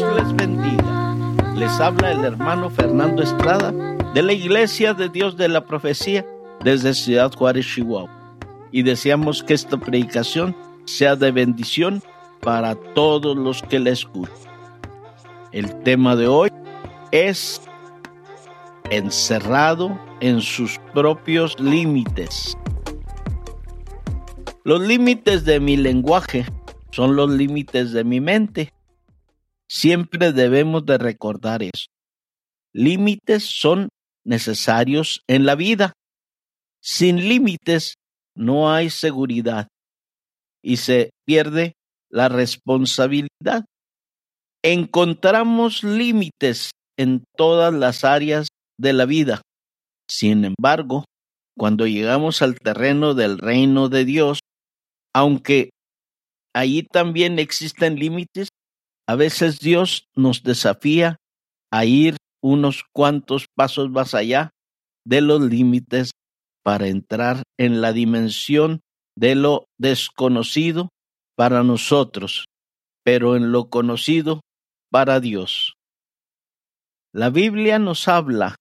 les bendiga. Les habla el hermano Fernando Estrada de la Iglesia de Dios de la Profecía desde Ciudad Juárez, Chihuahua. Y deseamos que esta predicación sea de bendición para todos los que la escuchan. El tema de hoy es encerrado en sus propios límites. Los límites de mi lenguaje son los límites de mi mente. Siempre debemos de recordar eso. Límites son necesarios en la vida. Sin límites no hay seguridad y se pierde la responsabilidad. Encontramos límites en todas las áreas de la vida. Sin embargo, cuando llegamos al terreno del reino de Dios, aunque allí también existen límites, a veces Dios nos desafía a ir unos cuantos pasos más allá de los límites para entrar en la dimensión de lo desconocido para nosotros, pero en lo conocido para Dios. La Biblia nos habla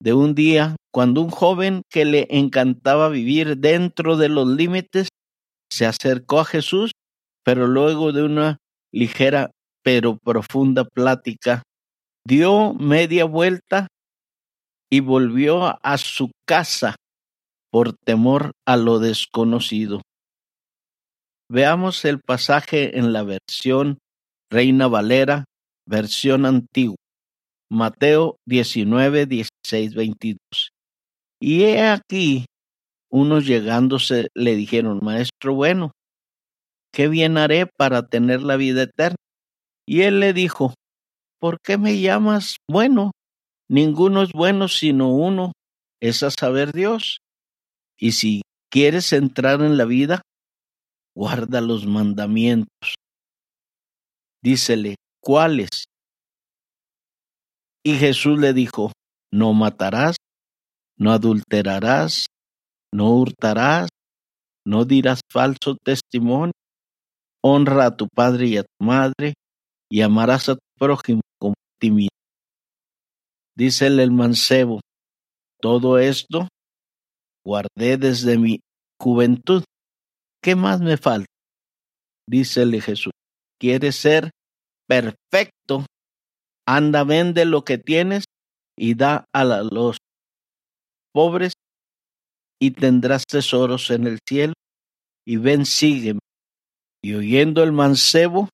de un día cuando un joven que le encantaba vivir dentro de los límites se acercó a Jesús, pero luego de una ligera pero profunda plática, dio media vuelta y volvió a su casa por temor a lo desconocido. Veamos el pasaje en la versión Reina Valera, versión antigua. Mateo 19, 16, 22. Y he aquí, unos llegándose le dijeron, Maestro bueno, ¿qué bien haré para tener la vida eterna? Y él le dijo, ¿por qué me llamas bueno? Ninguno es bueno sino uno, es a saber Dios. Y si quieres entrar en la vida, guarda los mandamientos. Dícele, ¿cuáles? Y Jesús le dijo, no matarás, no adulterarás, no hurtarás, no dirás falso testimonio, honra a tu padre y a tu madre, y amarás a tu prójimo como a ti mismo. Dícele el mancebo, todo esto guardé desde mi juventud. ¿Qué más me falta? Dícele Jesús, ¿quieres ser perfecto? Anda, vende lo que tienes y da a los pobres y tendrás tesoros en el cielo. Y ven, sígueme. Y oyendo el mancebo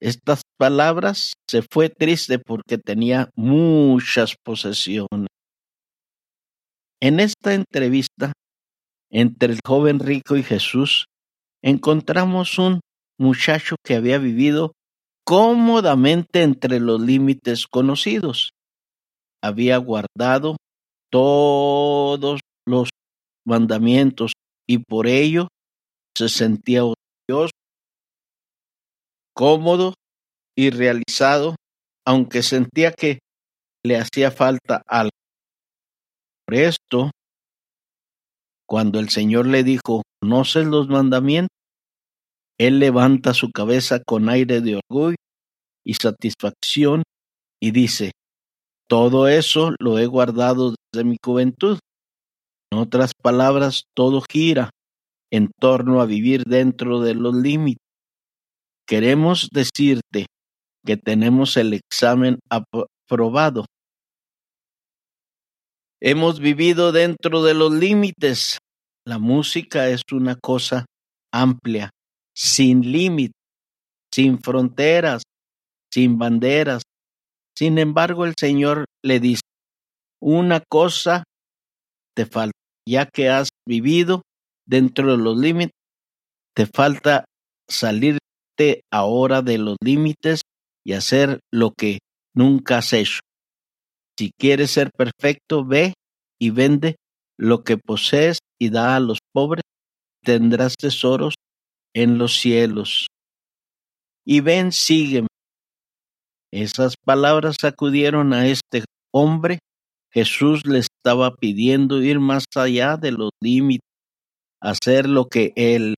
estas palabras, se fue triste porque tenía muchas posesiones. En esta entrevista entre el joven rico y Jesús, encontramos un muchacho que había vivido cómodamente entre los límites conocidos. Había guardado todos los mandamientos y por ello se sentía cómodo y realizado, aunque sentía que le hacía falta algo. Por esto, cuando el Señor le dijo, ¿conoces los mandamientos? Él levanta su cabeza con aire de orgullo y satisfacción y dice, todo eso lo he guardado desde mi juventud. En otras palabras, todo gira en torno a vivir dentro de los límites. Queremos decirte que tenemos el examen aprobado. Hemos vivido dentro de los límites. La música es una cosa amplia, sin límite, sin fronteras, sin banderas. Sin embargo, el Señor le dice, una cosa te falta, ya que has vivido dentro de los límites, te falta ahora de los límites y hacer lo que nunca has hecho. Si quieres ser perfecto, ve y vende lo que posees y da a los pobres, tendrás tesoros en los cielos. Y ven, sígueme. Esas palabras sacudieron a este hombre. Jesús le estaba pidiendo ir más allá de los límites, hacer lo que él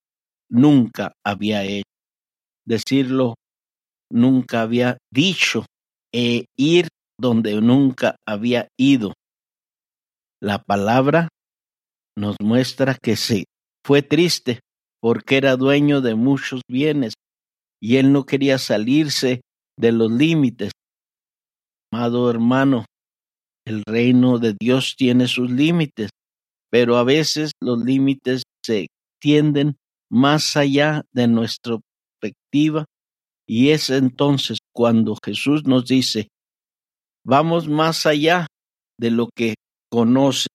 nunca había hecho, decirlo nunca había dicho e ir donde nunca había ido. La palabra nos muestra que se fue triste porque era dueño de muchos bienes y él no quería salirse de los límites. Amado hermano, el reino de Dios tiene sus límites, pero a veces los límites se extienden más allá de nuestra y es entonces cuando Jesús nos dice, vamos más allá de lo que conoce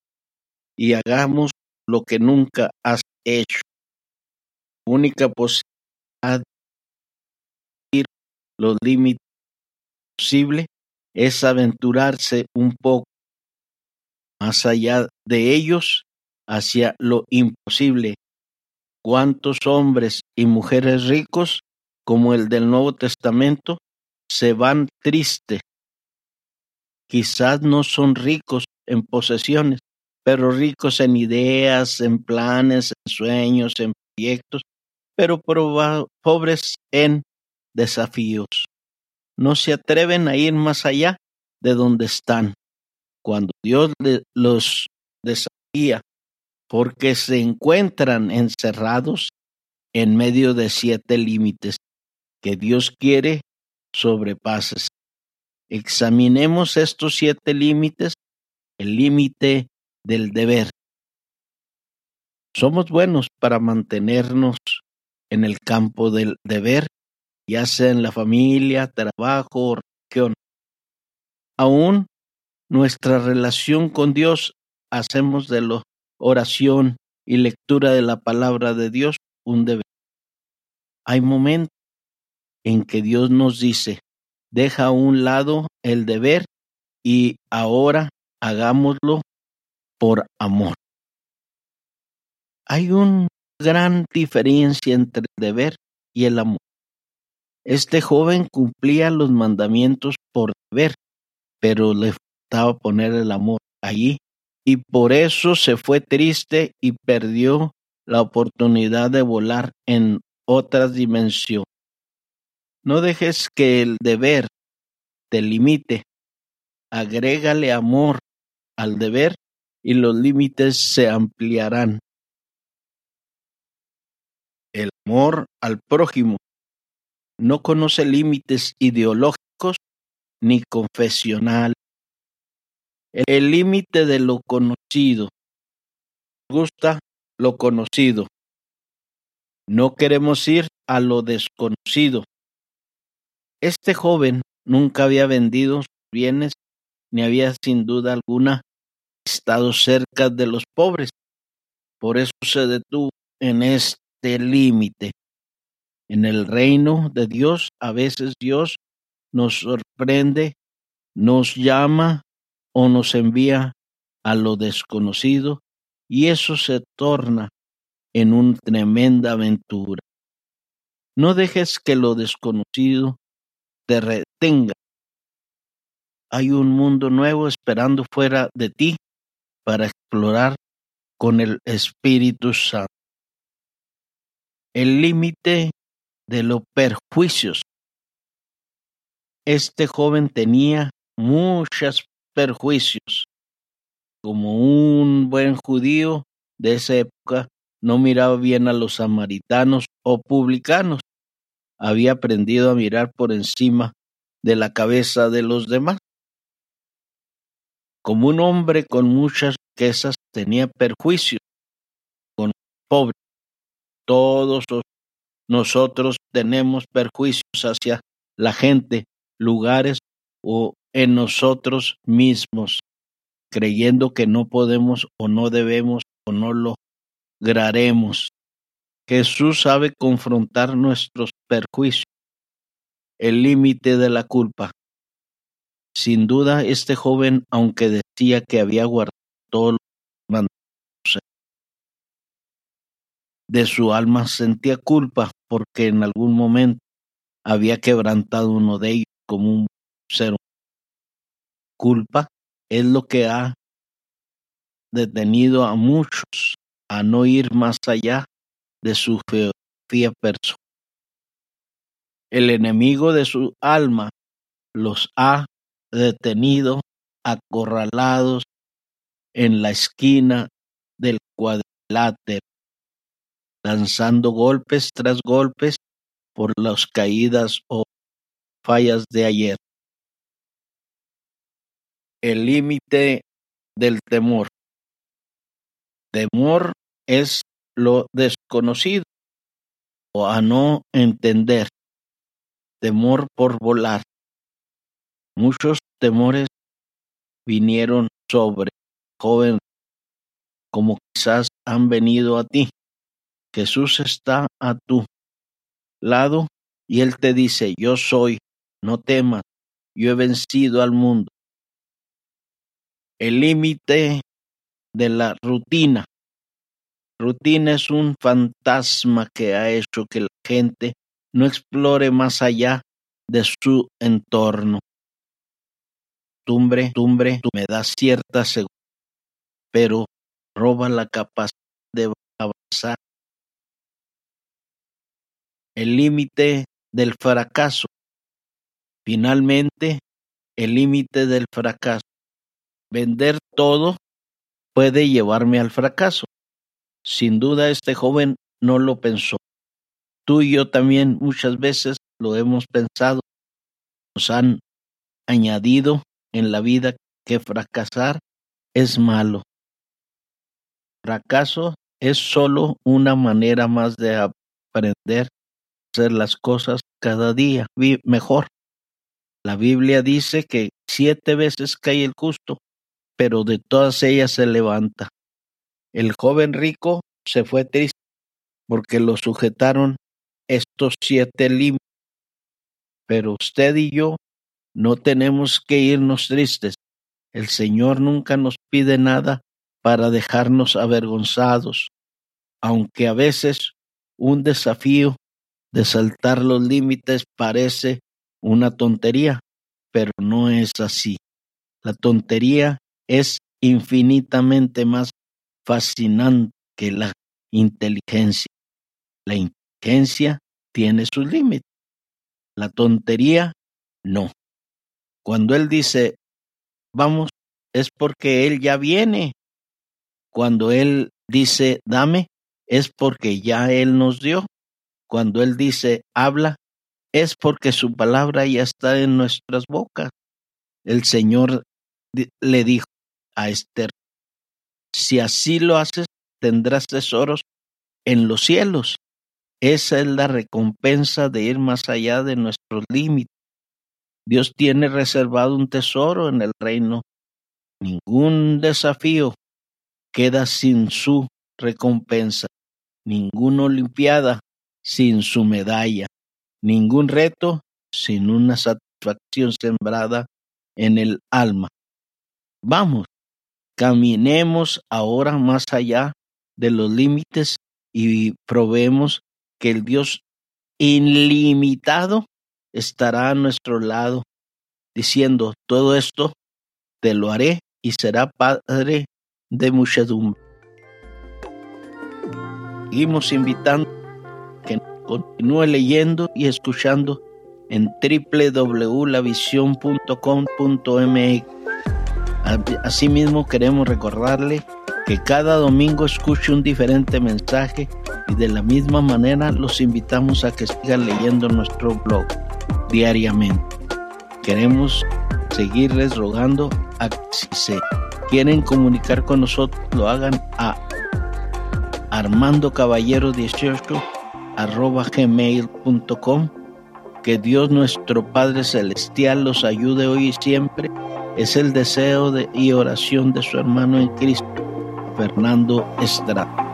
y hagamos lo que nunca has hecho. única posibilidad de ir los límites posible es aventurarse un poco más allá de ellos hacia lo imposible. ¿Cuántos hombres y mujeres ricos como el del Nuevo Testamento se van tristes? Quizás no son ricos en posesiones, pero ricos en ideas, en planes, en sueños, en proyectos, pero pobres en desafíos. No se atreven a ir más allá de donde están. Cuando Dios los desafía, porque se encuentran encerrados en medio de siete límites que Dios quiere sobrepases. Examinemos estos siete límites, el límite del deber. Somos buenos para mantenernos en el campo del deber, ya sea en la familia, trabajo o religión. Aún nuestra relación con Dios hacemos de la oración y lectura de la palabra de Dios un deber. Hay momentos en que Dios nos dice, deja a un lado el deber y ahora hagámoslo por amor. Hay una gran diferencia entre el deber y el amor. Este joven cumplía los mandamientos por deber, pero le faltaba poner el amor allí y por eso se fue triste y perdió la oportunidad de volar en otras dimensiones. No dejes que el deber te limite. Agrégale amor al deber y los límites se ampliarán. El amor al prójimo no conoce límites ideológicos ni confesional. El límite de lo conocido. Gusta lo conocido. No queremos ir a lo desconocido. Este joven nunca había vendido sus bienes ni había sin duda alguna estado cerca de los pobres. Por eso se detuvo en este límite. En el reino de Dios, a veces Dios nos sorprende, nos llama o nos envía a lo desconocido y eso se torna en una tremenda aventura. No dejes que lo desconocido te retenga. Hay un mundo nuevo esperando fuera de ti para explorar con el Espíritu Santo. El límite de los perjuicios. Este joven tenía muchos perjuicios. Como un buen judío de esa época, no miraba bien a los samaritanos o publicanos. Había aprendido a mirar por encima de la cabeza de los demás. Como un hombre con muchas riquezas tenía perjuicio con pobres. Todos nosotros tenemos perjuicios hacia la gente, lugares o en nosotros mismos, creyendo que no podemos o no debemos o no lograremos. Jesús sabe confrontar nuestros perjuicios, el límite de la culpa, sin duda, este joven, aunque decía que había guardado todos los mandamientos de su alma, sentía culpa porque en algún momento había quebrantado uno de ellos como un ser humano. Culpa es lo que ha detenido a muchos a no ir más allá de su filosofía personal. El enemigo de su alma los ha detenido, acorralados en la esquina del cuadrilátero, lanzando golpes tras golpes por las caídas o fallas de ayer. El límite del temor. Temor es lo desconocido o a no entender. Temor por volar. Muchos temores vinieron sobre joven como quizás han venido a ti. Jesús está a tu lado y Él te dice, yo soy, no temas, yo he vencido al mundo el límite de la rutina. Rutina es un fantasma que ha hecho que la gente no explore más allá de su entorno. Tumbre, tumbre, me da cierta seguridad, pero roba la capacidad de avanzar. El límite del fracaso. Finalmente, el límite del fracaso Vender todo puede llevarme al fracaso. Sin duda este joven no lo pensó. Tú y yo también muchas veces lo hemos pensado. Nos han añadido en la vida que fracasar es malo. Fracaso es solo una manera más de aprender a hacer las cosas cada día mejor. La Biblia dice que siete veces cae el justo pero de todas ellas se levanta. El joven rico se fue triste porque lo sujetaron estos siete límites. Pero usted y yo no tenemos que irnos tristes. El Señor nunca nos pide nada para dejarnos avergonzados, aunque a veces un desafío de saltar los límites parece una tontería, pero no es así. La tontería es infinitamente más fascinante que la inteligencia. La inteligencia tiene sus límites. La tontería, no. Cuando Él dice, vamos, es porque Él ya viene. Cuando Él dice, dame, es porque ya Él nos dio. Cuando Él dice, habla, es porque su palabra ya está en nuestras bocas. El Señor le dijo, Esther. Si así lo haces, tendrás tesoros en los cielos. Esa es la recompensa de ir más allá de nuestros límites. Dios tiene reservado un tesoro en el reino. Ningún desafío queda sin su recompensa, ninguna olimpiada sin su medalla, ningún reto sin una satisfacción sembrada en el alma. Vamos, Caminemos ahora más allá de los límites y probemos que el Dios ilimitado estará a nuestro lado, diciendo, todo esto te lo haré y será Padre de muchedumbre. Seguimos invitando que continúe leyendo y escuchando en www.lavision.com.mx Asimismo, queremos recordarle que cada domingo escuche un diferente mensaje y de la misma manera los invitamos a que sigan leyendo nuestro blog diariamente. Queremos seguirles rogando a que si se quieren comunicar con nosotros lo hagan a armando caballero 18 arroba gmail.com que Dios nuestro Padre Celestial los ayude hoy y siempre es el deseo de, y oración de su hermano en Cristo, Fernando Estrada.